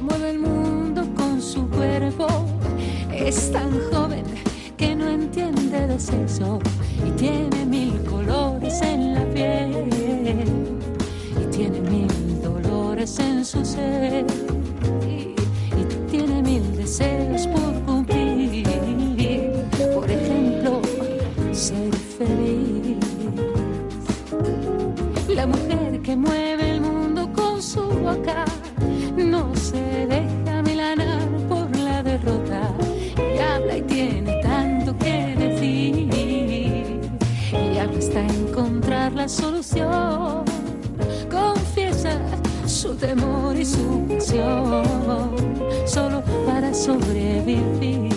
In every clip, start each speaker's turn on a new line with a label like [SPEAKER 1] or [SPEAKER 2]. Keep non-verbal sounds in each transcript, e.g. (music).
[SPEAKER 1] Mueve el mundo con su cuerpo. Es tan joven que no entiende de sexo y tiene mil colores en la piel y tiene mil dolores en su ser solución. Confiesa su temor y su pasión solo para sobrevivir.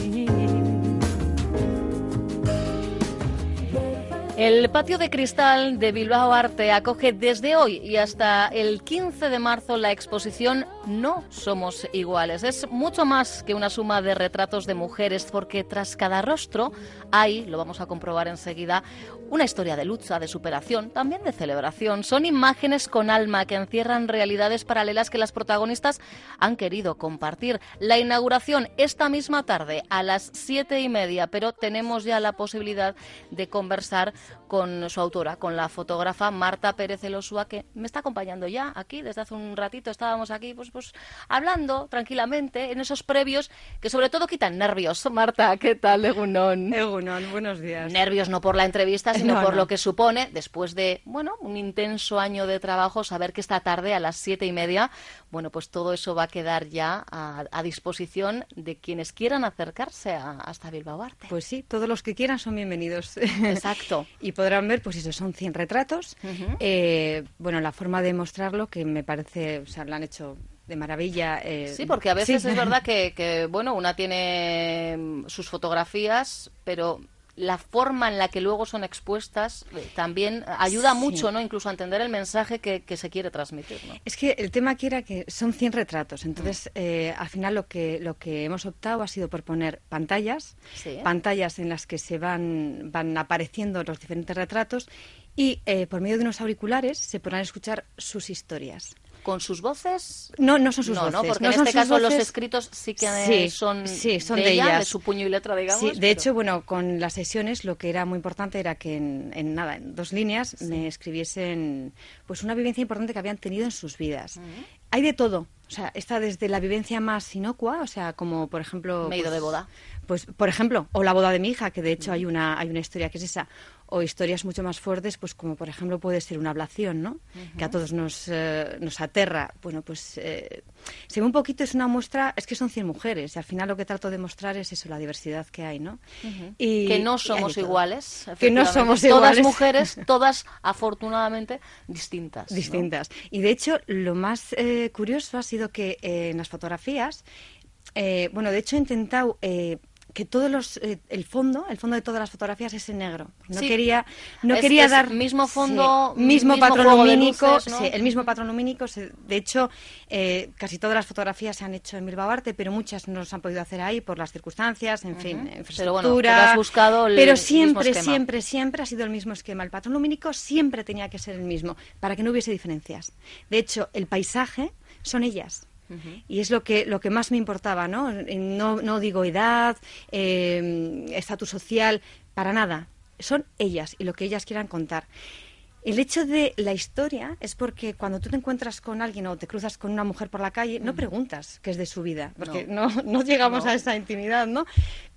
[SPEAKER 2] El patio de cristal de Bilbao Arte acoge desde hoy y hasta el 15 de marzo la exposición No somos iguales. Es mucho más que una suma de retratos de mujeres porque tras cada rostro hay, lo vamos a comprobar enseguida, una historia de lucha, de superación, también de celebración. Son imágenes con alma que encierran realidades paralelas que las protagonistas han querido compartir. La inauguración esta misma tarde a las siete y media, pero tenemos ya la posibilidad de conversar con su autora, con la fotógrafa Marta Pérez Elosúa, que me está acompañando ya aquí desde hace un ratito. Estábamos aquí, pues, pues, hablando tranquilamente en esos previos que sobre todo quitan nervios. Marta, ¿qué tal, Egunon?
[SPEAKER 3] Egunon, buenos días.
[SPEAKER 2] Nervios no por la entrevista, sino
[SPEAKER 3] No,
[SPEAKER 2] por
[SPEAKER 3] no.
[SPEAKER 2] lo que supone, después de, bueno, un intenso año de trabajo, saber que esta tarde a las siete y media, bueno, pues todo eso va a quedar ya a, a disposición de quienes quieran acercarse a- hasta Bilbao Arte.
[SPEAKER 3] Pues sí, todos los que quieran son bienvenidos.
[SPEAKER 2] Exacto. (laughs)
[SPEAKER 3] y podrán ver, pues eso, son 100 retratos. Eh, bueno, la forma de mostrarlo, que me parece, o sea, lo han hecho de maravilla. eh,
[SPEAKER 2] Sí, porque a veces
[SPEAKER 3] sí.
[SPEAKER 2] es verdad que, que, bueno, una tiene mm, sus fotografías, pero la forma en la que luego son expuestas eh, también ayuda
[SPEAKER 3] Sí.
[SPEAKER 2] mucho, ¿no? Incluso a entender el mensaje que, que se quiere transmitir, ¿no?
[SPEAKER 3] Es que el tema aquí era que son 100 retratos, entonces
[SPEAKER 2] Mm.
[SPEAKER 3] eh, al final lo que, lo que hemos optado ha sido por poner pantallas,
[SPEAKER 2] Sí.
[SPEAKER 3] pantallas en las que se van, van apareciendo los diferentes retratos y eh, por medio de unos auriculares se podrán escuchar sus historias.
[SPEAKER 2] ¿Con sus voces?
[SPEAKER 3] No, no son sus
[SPEAKER 2] no,
[SPEAKER 3] voces.
[SPEAKER 2] no, porque
[SPEAKER 3] no
[SPEAKER 2] en este caso los escritos sí que eh,
[SPEAKER 3] Sí,
[SPEAKER 2] son,
[SPEAKER 3] sí, son
[SPEAKER 2] de,
[SPEAKER 3] de
[SPEAKER 2] ella,
[SPEAKER 3] ellas.
[SPEAKER 2] de su puño y letra, digamos.
[SPEAKER 3] Sí, de
[SPEAKER 2] pero-
[SPEAKER 3] hecho, bueno, con las sesiones lo que era muy importante era que en, en nada, en dos líneas me escribiesen pues una vivencia importante que habían tenido en sus vidas. Hay de todo. O sea, está desde la vivencia más inocua, o sea, como por ejemplo...
[SPEAKER 2] Me he ido
[SPEAKER 3] pues,
[SPEAKER 2] de boda.
[SPEAKER 3] Pues, por ejemplo, o la boda de mi hija, que de hecho hay una, hay una historia que es esa, o historias mucho más fuertes, pues como por ejemplo puede ser una ablación, ¿no? Que a todos nos, eh, nos aterra. Bueno, pues eh, se ve un poquito, es una muestra, es que son 100 mujeres, y al final lo que trato de mostrar es eso, la diversidad que hay, ¿no? Y-
[SPEAKER 2] que no somos iguales.
[SPEAKER 3] Que no somos
[SPEAKER 2] Todas
[SPEAKER 3] iguales.
[SPEAKER 2] mujeres, (laughs) todas afortunadamente distintas. ¿no?
[SPEAKER 3] distintas. Y de hecho, lo más eh, curioso ha sido que eh, en las fotografías, bueno, de hecho he intentado que todos los, eh, el fondo, el fondo de todas las fotografías es en negro. No
[SPEAKER 2] Sí.
[SPEAKER 3] quería, no
[SPEAKER 2] Es-
[SPEAKER 3] quería
[SPEAKER 2] es
[SPEAKER 3] dar
[SPEAKER 2] mismo
[SPEAKER 3] sí,
[SPEAKER 2] fondo,
[SPEAKER 3] mismo,
[SPEAKER 2] mismo
[SPEAKER 3] patrón lumínico,
[SPEAKER 2] luces, ¿no?
[SPEAKER 3] sí, el mismo patrón lumínico. de hecho, eh, casi todas las fotografías se han hecho en Bilbao Arte, pero muchas no se han podido hacer ahí por las circunstancias, en fin,
[SPEAKER 2] Pero
[SPEAKER 3] infraestructura.
[SPEAKER 2] bueno, pero has buscado el
[SPEAKER 3] Pero siempre, siempre, siempre ha sido el mismo esquema. El patrón lumínico siempre tenía que ser el mismo, para que no hubiese diferencias. De hecho, el paisaje son ellas. Y es lo que, lo que más me importaba, ¿no? Eh, No, no digo edad, eh, estatus social, para nada. Son ellas y lo que ellas quieran contar. El hecho de la historia es porque cuando tú te encuentras con alguien o te cruzas con una mujer por la calle, no preguntas qué es de su vida, porque no, no, llegamos
[SPEAKER 2] No.
[SPEAKER 3] a esa intimidad, ¿no?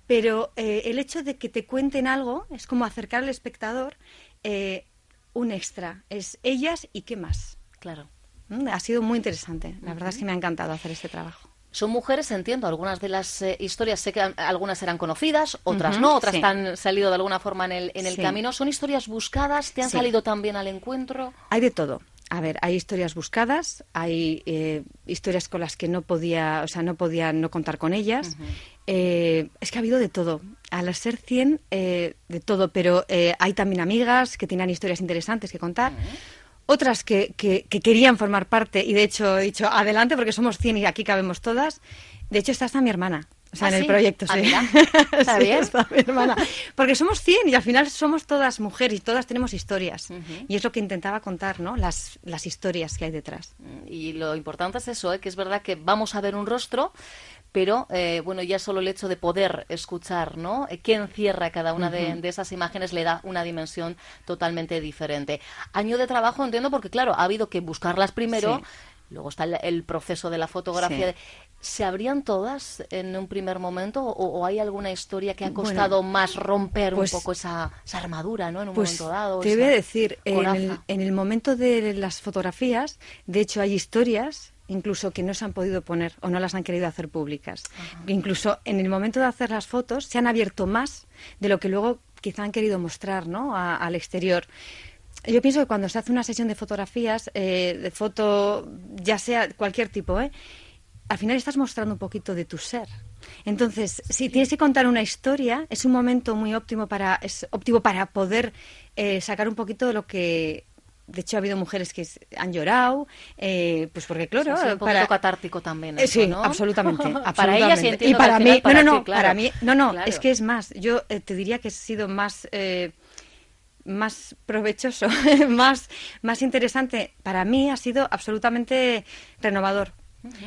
[SPEAKER 3] Pero eh, el hecho de que te cuenten algo es como acercar al espectador eh, un extra. Es ellas y qué más.
[SPEAKER 2] Claro.
[SPEAKER 3] Mm, Ha sido muy interesante. La verdad es que me ha encantado hacer este trabajo.
[SPEAKER 2] Son mujeres, entiendo, algunas de las eh, historias, sé que algunas eran conocidas, otras no, otras
[SPEAKER 3] sí.
[SPEAKER 2] han salido de alguna forma en el, en el
[SPEAKER 3] Sí.
[SPEAKER 2] camino. ¿Son historias buscadas? ¿Te han
[SPEAKER 3] Sí.
[SPEAKER 2] salido también al encuentro?
[SPEAKER 3] Hay de todo. A ver, hay historias buscadas, hay eh, historias con las que no podía, o sea, no podía no contar con ellas. Eh, es que ha habido de todo. Al ser 100, eh, de todo, pero eh, hay también amigas que tenían historias interesantes que contar. Otras que, que- que querían formar parte y de hecho he dicho adelante porque somos 100 y aquí cabemos todas. De hecho está hasta mi hermana. O sea,
[SPEAKER 2] ¿Ah,
[SPEAKER 3] en el
[SPEAKER 2] sí?
[SPEAKER 3] proyecto,
[SPEAKER 2] Ah,
[SPEAKER 3] sí.
[SPEAKER 2] mira, (laughs) está
[SPEAKER 3] Sí,
[SPEAKER 2] bien.
[SPEAKER 3] está mi hermana. Porque somos 100 y al final somos todas mujeres y todas tenemos historias. Y es lo que intentaba contar, ¿no? Las, las historias que hay detrás.
[SPEAKER 2] Mm, Y lo importante es eso, ¿eh? que es verdad que vamos a ver un rostro, pero eh, bueno, ya solo el hecho de poder escuchar, ¿no? Eh, ¿Qué encierra cada una de, de esas imágenes le da una dimensión totalmente diferente. Año de trabajo, entiendo, porque claro, ha habido que buscarlas primero.
[SPEAKER 3] Sí.
[SPEAKER 2] Luego está el, el proceso de la fotografía.
[SPEAKER 3] Sí.
[SPEAKER 2] ¿Se abrían todas en un primer momento o, o hay alguna historia que ha
[SPEAKER 3] Bueno,
[SPEAKER 2] costado más romper
[SPEAKER 3] pues-
[SPEAKER 2] un poco esa, esa armadura, ¿no? En un
[SPEAKER 3] Pues
[SPEAKER 2] momento dado.
[SPEAKER 3] te voy a decir, en el, en el momento de las fotografías, de hecho hay historias incluso que no se han podido poner o no las han querido hacer públicas. Incluso en el momento de hacer las fotos se han abierto más de lo que luego quizá han querido mostrar ¿no? A- al exterior. Yo pienso que cuando se hace una sesión de fotografías, eh, de foto, ya sea cualquier tipo, ¿eh? al final estás mostrando un poquito de tu ser. Entonces, si tienes que contar una historia, es un momento muy óptimo para, es óptimo para poder eh, sacar un poquito de lo que. De hecho, ha habido mujeres que han llorado, eh, pues porque, claro,
[SPEAKER 2] Sí, sí, un
[SPEAKER 3] para,
[SPEAKER 2] catártico también.
[SPEAKER 3] eh,
[SPEAKER 2] eso,
[SPEAKER 3] sí,
[SPEAKER 2] ¿no?
[SPEAKER 3] absolutamente, (laughs)
[SPEAKER 2] para ellas entiendo
[SPEAKER 3] y para mí,
[SPEAKER 2] para
[SPEAKER 3] no, no,
[SPEAKER 2] ti,
[SPEAKER 3] no,
[SPEAKER 2] claro.
[SPEAKER 3] para mí, no, no,
[SPEAKER 2] Claro.
[SPEAKER 3] es que es más. Yo eh, te diría que ha sido más eh, más provechoso, (laughs) más más interesante. Para mí ha sido absolutamente renovador.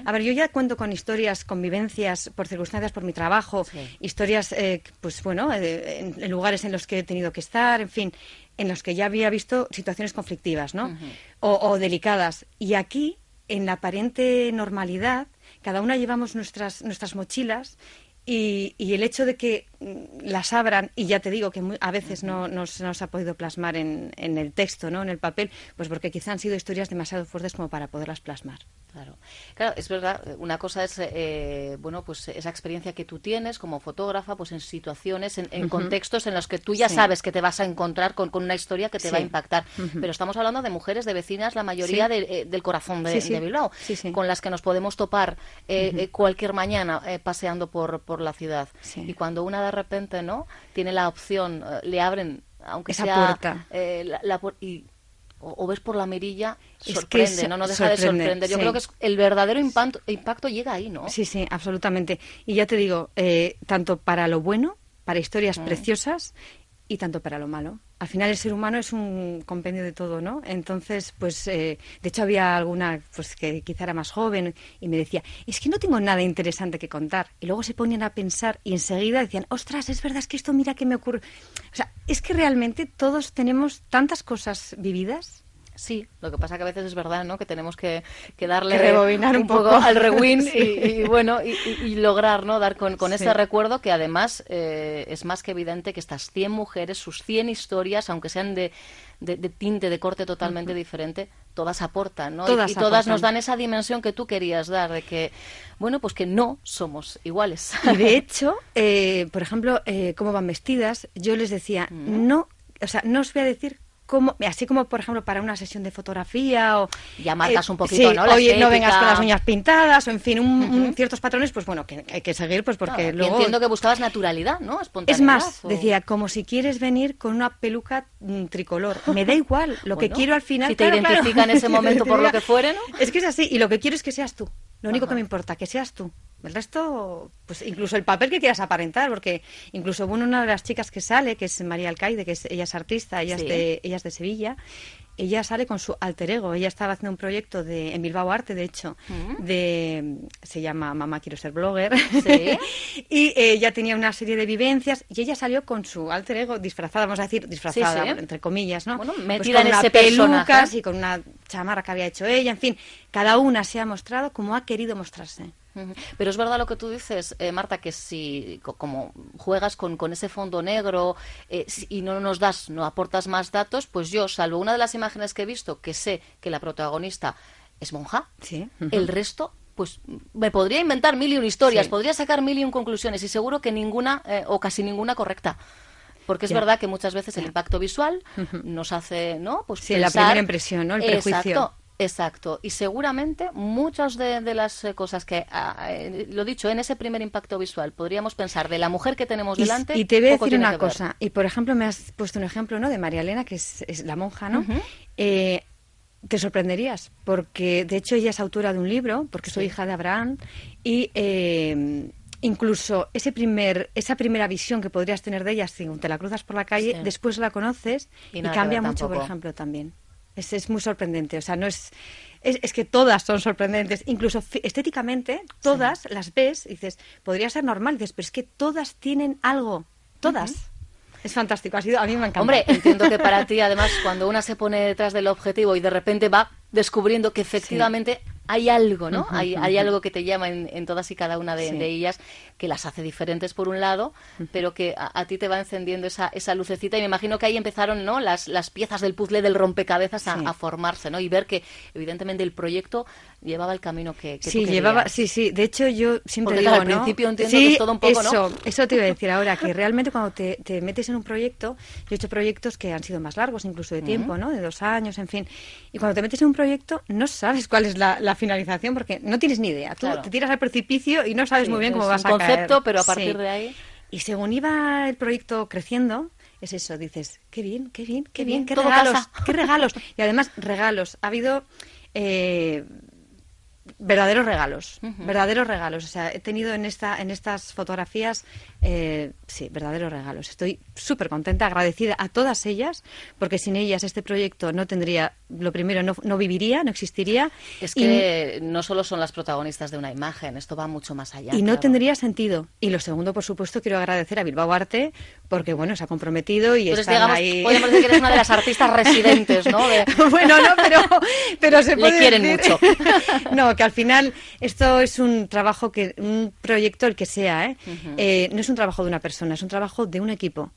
[SPEAKER 3] A ver, yo ya cuento con historias, convivencias por circunstancias, por mi trabajo,
[SPEAKER 2] Sí.
[SPEAKER 3] historias, eh, pues bueno, eh, en, en lugares en los que he tenido que estar, en fin, en los que ya había visto situaciones conflictivas, ¿no? o, o delicadas. Y aquí, en la aparente normalidad, cada una llevamos nuestras, nuestras mochilas y, y el hecho de que mm, las abran, y ya te digo que a veces no, no se nos ha podido plasmar en, en el texto, ¿no? en el papel, pues porque quizá han sido historias demasiado fuertes como para poderlas plasmar.
[SPEAKER 2] Claro, claro, es verdad. Una cosa es, eh, bueno, pues esa experiencia que tú tienes como fotógrafa, pues en situaciones, en, en contextos en los que tú ya
[SPEAKER 3] Sí.
[SPEAKER 2] sabes que te vas a encontrar con, con una historia que te
[SPEAKER 3] Sí.
[SPEAKER 2] va a impactar. Pero estamos hablando de mujeres, de vecinas, la mayoría
[SPEAKER 3] Sí.
[SPEAKER 2] de- eh, del corazón de, Bilbao, con las que nos podemos topar eh, eh, cualquier mañana eh, paseando por, por la ciudad. Y cuando una de repente, ¿no? Tiene la opción, le abren, aunque
[SPEAKER 3] Esa
[SPEAKER 2] sea
[SPEAKER 3] puerta.
[SPEAKER 2] eh, la, y o, o ves por la mirilla,
[SPEAKER 3] Es que
[SPEAKER 2] sorprende,
[SPEAKER 3] so-
[SPEAKER 2] ¿no? No deja de
[SPEAKER 3] sorprende,
[SPEAKER 2] sorprender. Yo
[SPEAKER 3] sí.
[SPEAKER 2] creo que es el verdadero impacto, impacto llega ahí, ¿no?
[SPEAKER 3] Sí, sí, absolutamente. Y ya te digo, eh, tanto para lo bueno, para historias
[SPEAKER 2] Mm.
[SPEAKER 3] preciosas y tanto para lo malo. Al final el ser humano es un compendio de todo, ¿no? Entonces, pues, eh, de hecho había alguna, pues, que quizá era más joven y me decía, es que no tengo nada interesante que contar. Y luego se ponían a pensar y enseguida decían, ostras, es verdad, es que esto mira que me ocurre. O sea, es que realmente todos tenemos tantas cosas vividas
[SPEAKER 2] Sí, lo que pasa que a veces es verdad, ¿no? Que tenemos que, que darle
[SPEAKER 3] Que rebobinar un
[SPEAKER 2] poco al rewind (laughs)
[SPEAKER 3] Sí.
[SPEAKER 2] y, y, bueno, y, y- y lograr, ¿no? Dar con, con
[SPEAKER 3] Sí.
[SPEAKER 2] ese recuerdo que además eh, es más que evidente que estas 100 mujeres, sus 100 historias, aunque sean de, de, de tinte, de corte totalmente diferente, todas aportan, ¿no? Y-
[SPEAKER 3] Todas
[SPEAKER 2] y, todas nos dan esa dimensión que tú querías dar, de que, bueno, pues que no somos iguales.
[SPEAKER 3] Y de (laughs) hecho, eh, por ejemplo, eh, cómo van vestidas, yo les decía,
[SPEAKER 2] Mm.
[SPEAKER 3] no, o sea, no os voy a decir así como por ejemplo para una sesión de fotografía o eh,
[SPEAKER 2] Ya marcas un poquito,
[SPEAKER 3] sí,
[SPEAKER 2] ¿no? La
[SPEAKER 3] Oye, no vengas con las uñas pintadas o en fin, un- un- ciertos patrones, pues bueno, que hay que seguir, pues porque
[SPEAKER 2] Claro, y
[SPEAKER 3] luego
[SPEAKER 2] entiendo que buscabas naturalidad, ¿no?
[SPEAKER 3] es más,
[SPEAKER 2] o-
[SPEAKER 3] decía, como si quieres venir con una peluca mm, tricolor. Me da igual, lo que quiero al final.
[SPEAKER 2] si te
[SPEAKER 3] claro, claro.
[SPEAKER 2] identifica en ese (laughs) momento por lo que fuere, ¿no?
[SPEAKER 3] Es que es así, y lo que quiero es que seas tú. Lo único
[SPEAKER 2] Ajá.
[SPEAKER 3] que me importa, que seas tú. El resto, pues incluso el papel que quieras aparentar, porque incluso bueno, una de las chicas que sale, que es María Alcaide, que es, ella es artista, ella,
[SPEAKER 2] Sí.
[SPEAKER 3] es de, ella es de Sevilla, ella sale con su alter ego. Ella estaba haciendo un proyecto de, en Bilbao Arte, de hecho, de se llama Mamá quiero ser blogger.
[SPEAKER 2] Sí. (laughs)
[SPEAKER 3] y ella tenía una serie de vivencias y ella salió con su alter ego disfrazada, vamos a decir, disfrazada,
[SPEAKER 2] Sí, sí.
[SPEAKER 3] entre comillas, ¿no?
[SPEAKER 2] Bueno,
[SPEAKER 3] Pues
[SPEAKER 2] metida
[SPEAKER 3] con
[SPEAKER 2] en
[SPEAKER 3] una
[SPEAKER 2] ese
[SPEAKER 3] pelucas
[SPEAKER 2] personaje.
[SPEAKER 3] y con una chamarra que había hecho ella, en fin, cada una se ha mostrado como ha querido mostrarse.
[SPEAKER 2] Pero es verdad lo que tú dices, eh, Marta, que si co- como juegas con, con ese fondo negro eh, si- y no nos das, no aportas más datos, pues yo, salvo una de las imágenes que he visto, que sé que la protagonista es monja,
[SPEAKER 3] Sí.
[SPEAKER 2] el resto, pues me podría inventar mil y un historias,
[SPEAKER 3] Sí.
[SPEAKER 2] podría sacar mil y un conclusiones y seguro que ninguna eh, o casi ninguna correcta. Porque es
[SPEAKER 3] Ya.
[SPEAKER 2] verdad que muchas veces el impacto visual nos hace, ¿no? Pues
[SPEAKER 3] Sí, la primera impresión, ¿no? El prejuicio.
[SPEAKER 2] Exacto, Exacto, y seguramente muchas de, de las eh, cosas que, ah, eh, lo dicho, en ese primer impacto visual podríamos pensar de la mujer que tenemos delante.
[SPEAKER 3] y te voy a decir una cosa, y por ejemplo me has puesto un ejemplo ¿no? de María Elena, que es, es la monja, ¿no? Eh, te sorprenderías, porque de hecho ella es autora de un libro, porque soy
[SPEAKER 2] Sí.
[SPEAKER 3] hija de Abraham, y eh, incluso ese primer, esa primera visión que podrías tener de ella si te la cruzas por la calle,
[SPEAKER 2] Sí.
[SPEAKER 3] después la conoces
[SPEAKER 2] Y
[SPEAKER 3] cambia mucho, por ejemplo, también. Es, es muy sorprendente, o sea, no es, es... es que todas son sorprendentes, incluso estéticamente, todas las ves y dices, podría ser normal, dices, pero es que todas tienen algo, todas. Es fantástico, ha sido, a mí me encanta.
[SPEAKER 2] Hombre, entiendo que para ti, además, cuando una se pone detrás del objetivo y de repente va descubriendo que efectivamente hay algo, ¿no? Hay, hay algo que te llama en, en todas y cada una de,
[SPEAKER 3] Sí.
[SPEAKER 2] de ellas, que las hace diferentes por un lado, pero que a, a ti te va encendiendo esa, esa lucecita y me imagino que ahí empezaron, ¿no? Las, las piezas del puzzle del rompecabezas a,
[SPEAKER 3] Sí.
[SPEAKER 2] a formarse, ¿no? Y ver que, evidentemente, el proyecto llevaba el camino que, que tú
[SPEAKER 3] Sí, llevaba, sí, sí. De hecho, yo siempre
[SPEAKER 2] Porque,
[SPEAKER 3] digo,
[SPEAKER 2] al
[SPEAKER 3] ¿no?
[SPEAKER 2] principio entiendo
[SPEAKER 3] sí,
[SPEAKER 2] que es todo un poco, ¿no?
[SPEAKER 3] eso, Eso te iba a (laughs) decir ahora, que realmente cuando te, te metes en un proyecto, yo he hecho proyectos que han sido más largos, incluso de tiempo, ¿no? De dos años, en fin. Y cuando te metes en un proyecto, no sabes cuál es la, la finalización, porque no tienes ni idea. Tú
[SPEAKER 2] Claro.
[SPEAKER 3] te tiras al precipicio y no sabes
[SPEAKER 2] Sí,
[SPEAKER 3] muy bien cómo
[SPEAKER 2] un
[SPEAKER 3] vas a
[SPEAKER 2] concepto,
[SPEAKER 3] caer.
[SPEAKER 2] pero a partir
[SPEAKER 3] Sí.
[SPEAKER 2] de ahí...
[SPEAKER 3] Y según iba el proyecto creciendo, es eso, dices, qué bien, qué bien, qué,
[SPEAKER 2] Qué
[SPEAKER 3] bien,
[SPEAKER 2] bien,
[SPEAKER 3] qué regalos,
[SPEAKER 2] casa.
[SPEAKER 3] qué regalos. (laughs) Y además, regalos. Ha habido eh, verdaderos regalos, verdaderos regalos. O sea, he tenido en, esta, en estas fotografías, eh, sí, verdaderos regalos. Estoy súper contenta, agradecida a todas ellas, porque sin ellas este proyecto no tendría, lo primero, no, no viviría, no existiría.
[SPEAKER 2] Es
[SPEAKER 3] y-
[SPEAKER 2] que no solo son las protagonistas de una imagen, esto va mucho más allá.
[SPEAKER 3] y no tendría sentido. Y lo segundo, por supuesto, quiero agradecer a Bilbao Arte porque, bueno, se ha comprometido y
[SPEAKER 2] digamos,
[SPEAKER 3] ahí...
[SPEAKER 2] podemos decir que eres una de las artistas (laughs) residentes, ¿no? De-
[SPEAKER 3] bueno, no, pero, pero se
[SPEAKER 2] Le
[SPEAKER 3] puede
[SPEAKER 2] quieren
[SPEAKER 3] decir-
[SPEAKER 2] mucho. (laughs)
[SPEAKER 3] no, que al final esto es un trabajo que, un proyecto el que sea, ¿eh? Eh, no es un trabajo de una persona, es un trabajo de un equipo.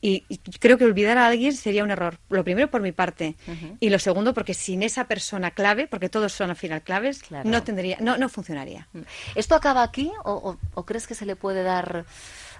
[SPEAKER 3] Y, y creo que olvidar a alguien sería un error. Lo primero por mi parte y lo segundo porque sin esa persona clave, porque todos son al final claves,
[SPEAKER 2] Claro.
[SPEAKER 3] no tendría, no, no funcionaría.
[SPEAKER 2] ¿Esto acaba aquí o, o- o crees que se le puede dar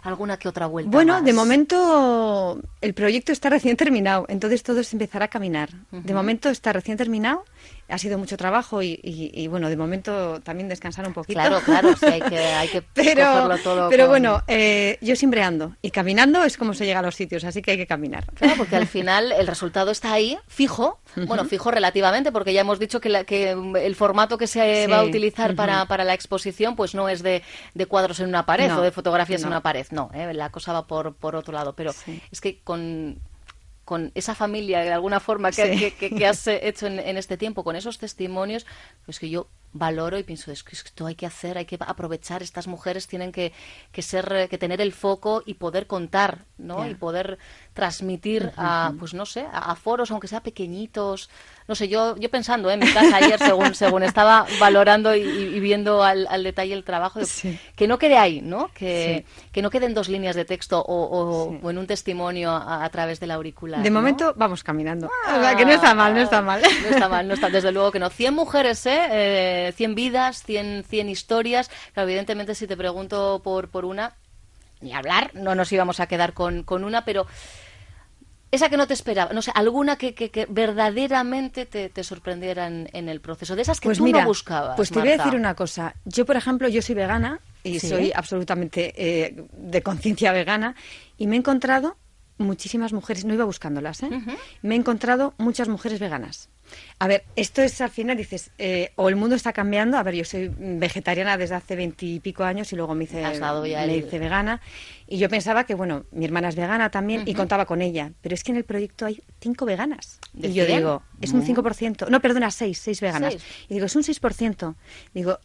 [SPEAKER 2] alguna que otra vuelta
[SPEAKER 3] Bueno,
[SPEAKER 2] más?
[SPEAKER 3] de momento el proyecto está recién terminado, entonces todo se empezará a caminar. De momento está recién terminado, ha sido mucho trabajo y, y- y, bueno, de momento también descansar un poquito.
[SPEAKER 2] Claro, claro, sí, hay que, hay que (laughs)
[SPEAKER 3] pero
[SPEAKER 2] todo
[SPEAKER 3] pero
[SPEAKER 2] con-
[SPEAKER 3] bueno, eh, yo siempre ando y caminando es como se llega a los sitios, así que hay que caminar.
[SPEAKER 2] Claro, porque al final el resultado está ahí, fijo, bueno, fijo relativamente, porque ya hemos dicho que, la- que el formato que se
[SPEAKER 3] Sí,
[SPEAKER 2] va a utilizar
[SPEAKER 3] ujú.
[SPEAKER 2] para, para la exposición pues no es de, de cuadros en una pared
[SPEAKER 3] No,
[SPEAKER 2] o de fotografías en
[SPEAKER 3] no.
[SPEAKER 2] una pared, no, ¿eh? la cosa va por, por otro lado, pero
[SPEAKER 3] Sí.
[SPEAKER 2] es que con, con esa familia de alguna forma que,
[SPEAKER 3] Sí.
[SPEAKER 2] que- que- que has hecho en, en este tiempo, con esos testimonios, pues que yo valoro y pienso, es que esto hay que hacer, hay que aprovechar, estas mujeres tienen que, que ser, que tener el foco y poder contar, ¿no? Y poder transmitir a, pues no sé, a, a foros, aunque sea pequeñitos. No sé, yo, yo pensando ¿eh? en mi casa ayer, según, (laughs) según estaba valorando y, y viendo al, al detalle el trabajo,
[SPEAKER 3] Sí.
[SPEAKER 2] que no quede ahí, ¿no? Que, que no queden dos líneas de texto o, o-
[SPEAKER 3] Sí.
[SPEAKER 2] o en un testimonio a, a través de la auricular.
[SPEAKER 3] De
[SPEAKER 2] ¿no?
[SPEAKER 3] momento vamos caminando. O sea, que no está mal, no está mal.
[SPEAKER 2] No está mal, no está, desde luego que no. 100 mujeres, ¿eh? Eh, 100 vidas, 100, 100 historias. Claro, evidentemente, si te pregunto por, por una, ni hablar, no nos íbamos a quedar con, con una, pero esa que no te esperaba, no sé, alguna que, que, que verdaderamente te, te sorprendiera en, en el proceso, de esas que
[SPEAKER 3] Pues
[SPEAKER 2] tú
[SPEAKER 3] mira,
[SPEAKER 2] no buscabas.
[SPEAKER 3] pues te voy a decir una cosa. Yo, por ejemplo, yo soy vegana y
[SPEAKER 2] Sí.
[SPEAKER 3] soy absolutamente eh, de conciencia vegana y me he encontrado muchísimas mujeres, no iba buscándolas, ¿eh? Me he encontrado muchas mujeres veganas. A ver, esto es al final, dices, eh, o el mundo está cambiando. A ver, yo soy vegetariana desde hace veintipico años y luego me hice, me
[SPEAKER 2] el-
[SPEAKER 3] vegana. Y yo pensaba que, bueno, mi hermana es vegana también y contaba con ella. Pero es que en el proyecto hay cinco veganas.
[SPEAKER 2] ¿De
[SPEAKER 3] y yo digo, es un 5%. No, perdona, seis, seis veganas.
[SPEAKER 2] Seis.
[SPEAKER 3] Y digo, es un 6%. Digo,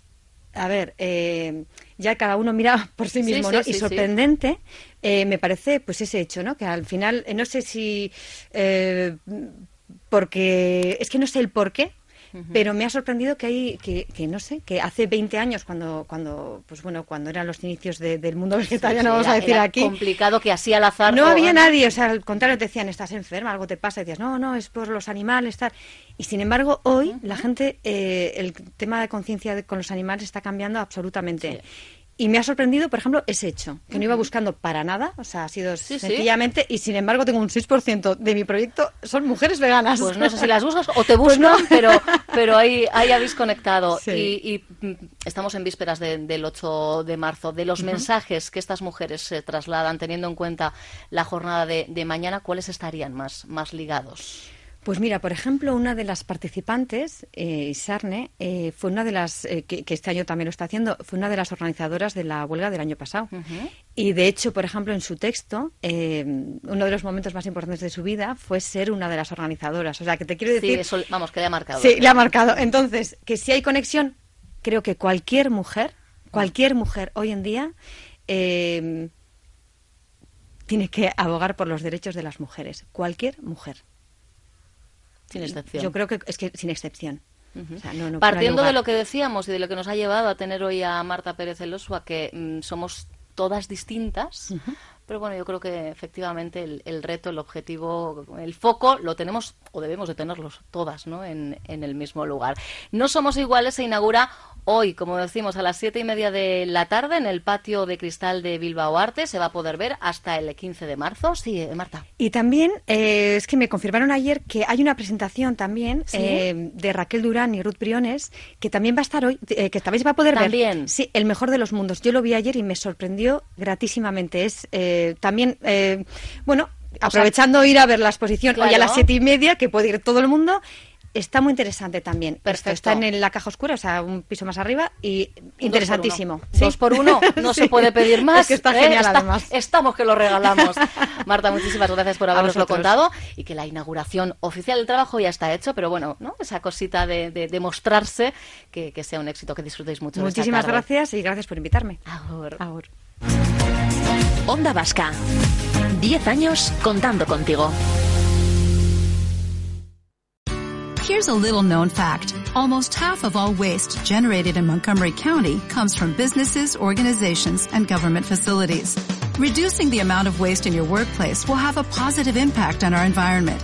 [SPEAKER 3] a ver, eh, ya cada uno mira (laughs) por sí mismo,
[SPEAKER 2] sí,
[SPEAKER 3] ¿no?
[SPEAKER 2] sí,
[SPEAKER 3] y
[SPEAKER 2] sí.
[SPEAKER 3] sorprendente eh, me parece, pues ese hecho, ¿no? Que al final, eh, no sé si... porque es que no sé el por qué, pero me ha sorprendido que hay, que, que no sé, que hace 20 años, cuando, cuando pues bueno, cuando eran los inicios de- del mundo vegetariano,
[SPEAKER 2] Sí,
[SPEAKER 3] vamos
[SPEAKER 2] era-
[SPEAKER 3] a decir
[SPEAKER 2] era
[SPEAKER 3] aquí,
[SPEAKER 2] complicado que así al azar.
[SPEAKER 3] no
[SPEAKER 2] o-
[SPEAKER 3] había nadie, o sea, al contrario, te decían, estás enferma, algo te pasa, y decías, no, no, es por los animales, tal. Y sin embargo, hoy la gente, eh, el tema de conciencia con los animales está cambiando absolutamente. Y me ha sorprendido, por ejemplo, ese hecho, que no iba buscando para nada, o sea, ha sido
[SPEAKER 2] Sí, sí.
[SPEAKER 3] sencillamente, y sin embargo tengo un 6% de mi proyecto, son mujeres veganas.
[SPEAKER 2] Pues no sé si las buscas o te (laughs)
[SPEAKER 3] Pues
[SPEAKER 2] buscan,
[SPEAKER 3] no.
[SPEAKER 2] pero, pero ahí, ahí habéis conectado.
[SPEAKER 3] Sí.
[SPEAKER 2] Y, y, mm, estamos en vísperas de- del 8 de marzo. De los mensajes que estas mujeres se trasladan, teniendo en cuenta la jornada de, de mañana, ¿cuáles estarían más, más ligados?
[SPEAKER 3] Pues mira, por ejemplo, una de las participantes, eh, Isarne, eh, fue una de las, eh, que, que este año también lo está haciendo, fue una de las organizadoras de la huelga del año pasado. Y de hecho, por ejemplo, en su texto, uno de los momentos más importantes de su vida fue ser una de las organizadoras. O sea, que te quiero
[SPEAKER 2] Sí,
[SPEAKER 3] decir...
[SPEAKER 2] eso, vamos, queda marcado.
[SPEAKER 3] Sí, le ha marcado. Entonces, que si hay conexión, creo que cualquier mujer, cualquier mujer hoy en día, tiene que abogar por los derechos de las mujeres. Cualquier mujer.
[SPEAKER 2] Sin excepción.
[SPEAKER 3] Yo creo que es que sin excepción.
[SPEAKER 2] Ujú.
[SPEAKER 3] O sea, no- no- no hay
[SPEAKER 2] Partiendo de lo que decíamos y de lo que nos ha llevado a tener hoy a Marta Pérez Elosua, que mm, somos todas distintas, pero bueno, yo creo que efectivamente el, el reto, el objetivo, el foco lo tenemos o debemos de tenerlos todas ¿no? en, en el mismo lugar. No somos iguales se inaugura hoy, como decimos, a las siete y media de la tarde en el patio de cristal de Bilbao Arte. Se va a poder ver hasta el 15 de marzo. Sí, eh, Marta.
[SPEAKER 3] Y también eh, es que me confirmaron ayer que hay una presentación también
[SPEAKER 2] ¿Sí?
[SPEAKER 3] eh, de Raquel Durán y Ruth Briones que también va a estar hoy, eh, que también se va a poder
[SPEAKER 2] También.
[SPEAKER 3] ver. Sí, el mejor de los mundos. Yo lo vi ayer y me sorprendió gratísimamente. Es eh, también, eh, bueno, aprovechando ir a ver la exposición hoy a las siete y media, que puede ir todo el mundo. Está muy interesante también. Esto
[SPEAKER 2] Perfecto.
[SPEAKER 3] está en la caja oscura, o sea, un piso más arriba y interesantísimo.
[SPEAKER 2] Dos por uno, Dos por uno, no (laughs)
[SPEAKER 3] Sí.
[SPEAKER 2] se puede pedir más.
[SPEAKER 3] Es que está
[SPEAKER 2] ¿eh?
[SPEAKER 3] genial,
[SPEAKER 2] Está-
[SPEAKER 3] además.
[SPEAKER 2] Estamos que lo regalamos. (laughs) Marta, muchísimas gracias por habernoslo contado y que la inauguración oficial del trabajo ya está hecho, pero bueno, ¿no? esa cosita de, de, de mostrarse que, que sea un éxito, que disfrutéis mucho.
[SPEAKER 3] Muchísimas gracias y gracias por invitarme. Agur.
[SPEAKER 4] Onda Vasca. 10 años contando contigo.
[SPEAKER 5] Here's a little known fact. Almost half of all waste generated in Montgomery County comes from businesses, organizations, and government facilities. Reducing the amount of waste in your workplace will have a positive impact on our environment.